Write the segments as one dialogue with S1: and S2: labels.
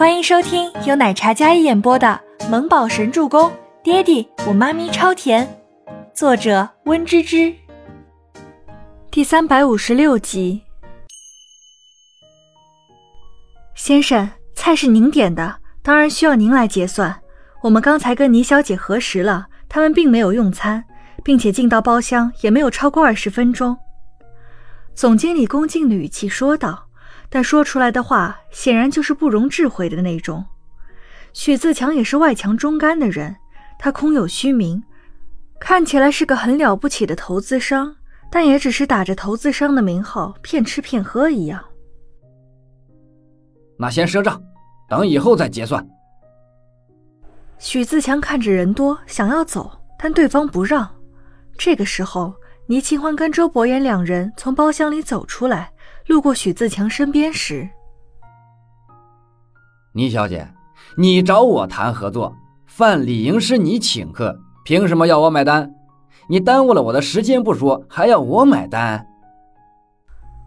S1: 欢迎收听由奶茶嘉一演播的《萌宝神助攻》，爹地我妈咪超甜，作者温芝芝。第三百五十六集。先生，菜是您点的，当然需要您来结算。我们刚才跟倪小姐核实了，他们并没有用餐，并且进到包厢也没有超过二十分钟。总经理恭敬的语气说道。但说出来的话显然就是不容置喙的那种。许自强也是外强中干的人，他空有虚名，看起来是个很了不起的投资商，但也只是打着投资商的名号骗吃骗喝一样。
S2: 那先赊账，等以后再结算。
S1: 许自强看着人多，想要走，但对方不让。这个时候，倪清欢跟周伯言两人从包厢里走出来。路过许自强身边时，
S2: 倪小姐，你找我谈合作，饭理应是你请客，凭什么要我买单？你耽误了我的时间不说，还要我买单？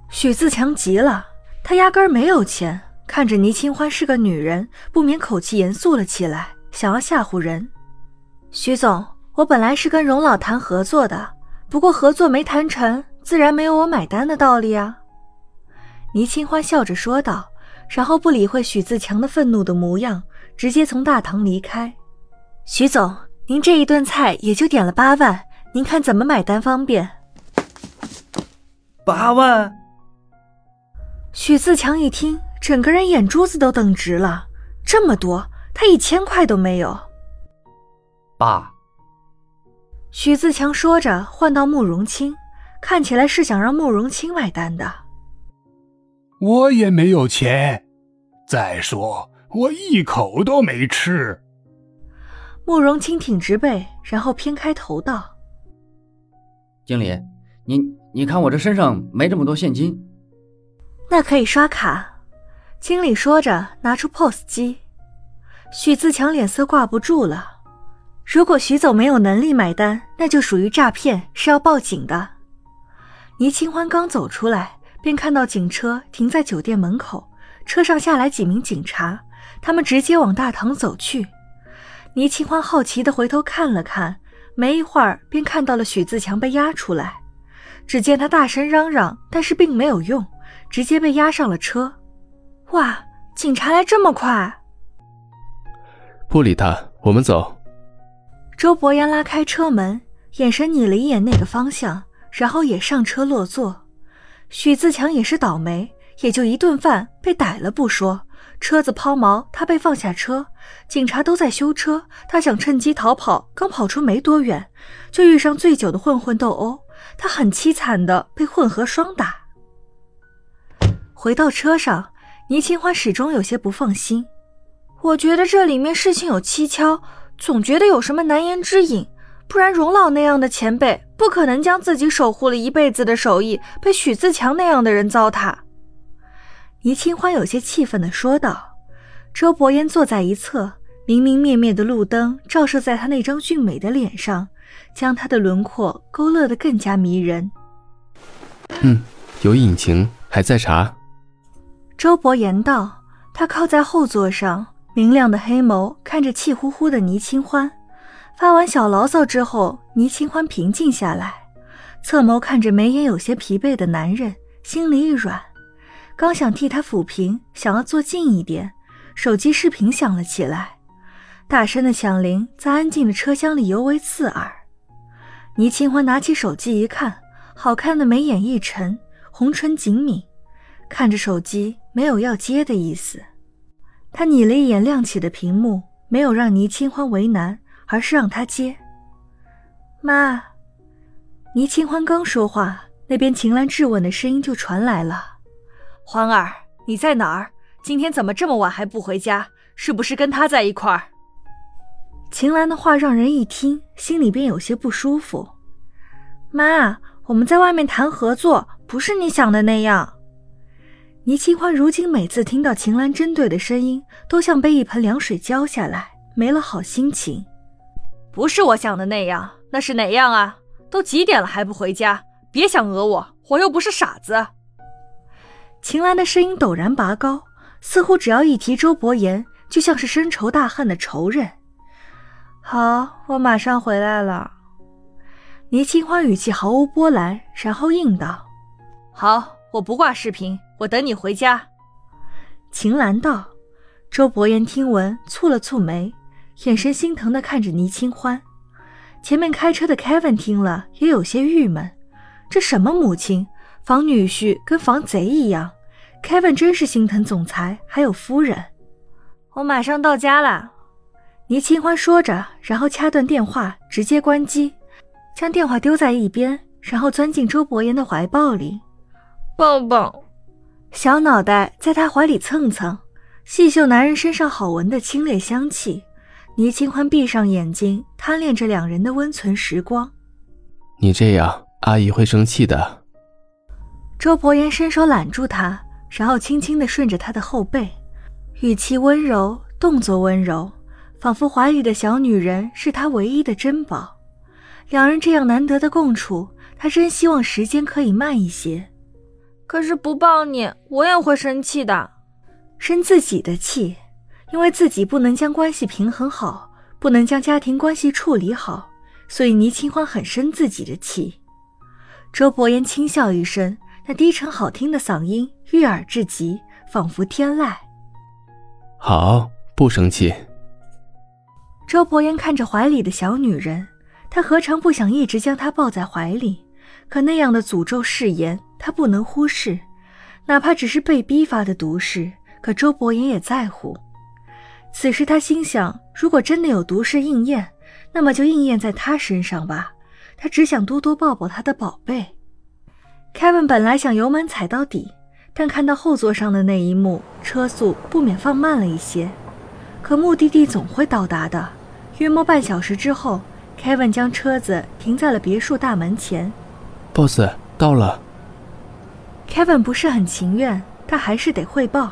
S1: 许自强急了，他压根儿没有钱。看着倪清欢是个女人，不免口气严肃了起来，想要吓唬人。许总，我本来是跟荣老谈合作的，不过合作没谈成，自然没有我买单的道理啊。倪清欢笑着说道，然后不理会许自强的愤怒的模样，直接从大堂离开。许总，您这一顿菜也就点了八万，您看怎么买单方便？
S2: 八万？
S1: 许自强一听，整个人眼珠子都瞪直了。这么多，他一千块都没有。
S2: 爸。
S1: 许自强说着，换到慕容清，看起来是想让慕容清买单的。
S3: 我也没有钱，再说我一口都没吃。
S1: 慕容清挺直背，然后偏开头道：“
S2: 经理，你你看我这身上没这么多现金，
S1: 那可以刷卡。”经理说着，拿出 POS 机。许自强脸色挂不住了。如果许总没有能力买单，那就属于诈骗，是要报警的。倪清欢刚走出来。便看到警车停在酒店门口，车上下来几名警察，他们直接往大堂走去。倪清欢好奇地回头看了看，没一会儿便看到了许自强被押出来。只见他大声嚷嚷，但是并没有用，直接被押上了车。哇，警察来这么快！
S4: 不理他，我们走。
S1: 周伯言拉开车门，眼神睨了一眼那个方向，然后也上车落座。许自强也是倒霉，也就一顿饭被逮了不说，车子抛锚，他被放下车，警察都在修车，他想趁机逃跑，刚跑出没多远，就遇上醉酒的混混斗殴，他很凄惨的被混合双打。回到车上，倪清欢始终有些不放心，我觉得这里面事情有蹊跷，总觉得有什么难言之隐。不然，荣老那样的前辈不可能将自己守护了一辈子的手艺被许自强那样的人糟蹋。倪清欢有些气愤地说道。周伯言坐在一侧，明明灭灭的路灯照射在他那张俊美的脸上，将他的轮廓勾勒得更加迷人。
S4: 嗯，有隐情，还在查。
S1: 周伯言道。他靠在后座上，明亮的黑眸看着气呼呼的倪清欢。发完小牢骚之后，倪清欢平静下来，侧眸看着眉眼有些疲惫的男人，心里一软，刚想替他抚平，想要坐近一点，手机视频响了起来，大声的响铃在安静的车厢里尤为刺耳。倪清欢拿起手机一看，好看的眉眼一沉，红唇紧抿，看着手机，没有要接的意思。他睨了一眼亮起的屏幕，没有让倪清欢为难。而是让他接。妈，倪清欢刚说话，那边秦岚质问的声音就传来了：“欢儿，你在哪儿？今天怎么这么晚还不回家？是不是跟他在一块儿？”秦岚的话让人一听，心里便有些不舒服。妈，我们在外面谈合作，不是你想的那样。倪清欢如今每次听到秦岚针对的声音，都像被一盆凉水浇下来，没了好心情。不是我想的那样，那是哪样啊？都几点了还不回家？别想讹我，我又不是傻子。秦岚的声音陡然拔高，似乎只要一提周伯言，就像是深仇大恨的仇人。好，我马上回来了。倪清欢语气毫无波澜，然后应道：“好，我不挂视频，我等你回家。”秦岚道。周伯言听闻，蹙了蹙眉，眼神心疼的看着倪清欢。前面开车的 Kevin 听了，也有些郁闷。这什么母亲，防女婿跟防贼一样。Kevin 真是心疼总裁，还有夫人。我马上到家了。倪清欢说着，然后掐断电话，直接关机，将电话丢在一边，然后钻进周伯言的怀抱里，抱抱，小脑袋在他怀里蹭蹭。细嗅男人身上好闻的清冽香气，倪清欢闭上眼睛，贪恋着两人的温存时光。
S4: 你这样，阿姨会生气的。
S1: 周伯言伸手揽住她，然后轻轻地顺着她的后背，语气温柔，动作温柔，仿佛怀里的小女人是他唯一的珍宝。两人这样难得的共处，他真希望时间可以慢一些。可是不抱你，我也会生气的。生自己的气，因为自己不能将关系平衡好，不能将家庭关系处理好，所以倪清欢很生自己的气。周伯言轻笑一声，那低沉好听的嗓音悦耳至极，仿佛天籁。
S4: 好，不生气。
S1: 周伯言看着怀里的小女人，他何尝不想一直将她抱在怀里？可那样的诅咒誓言，他不能忽视，哪怕只是被逼发的毒誓。可周伯言也在乎。此时他心想，如果真的有毒誓应验，那么就应验在他身上吧。他只想多多抱抱他的宝贝。Kevin 本来想油门踩到底，但看到后座上的那一幕，车速不免放慢了一些。可目的地总会到达的。约莫半小时之后，Kevin 将车子停在了别墅大门前。
S4: Boss 到了。
S1: Kevin 不是很情愿，但还是得汇报。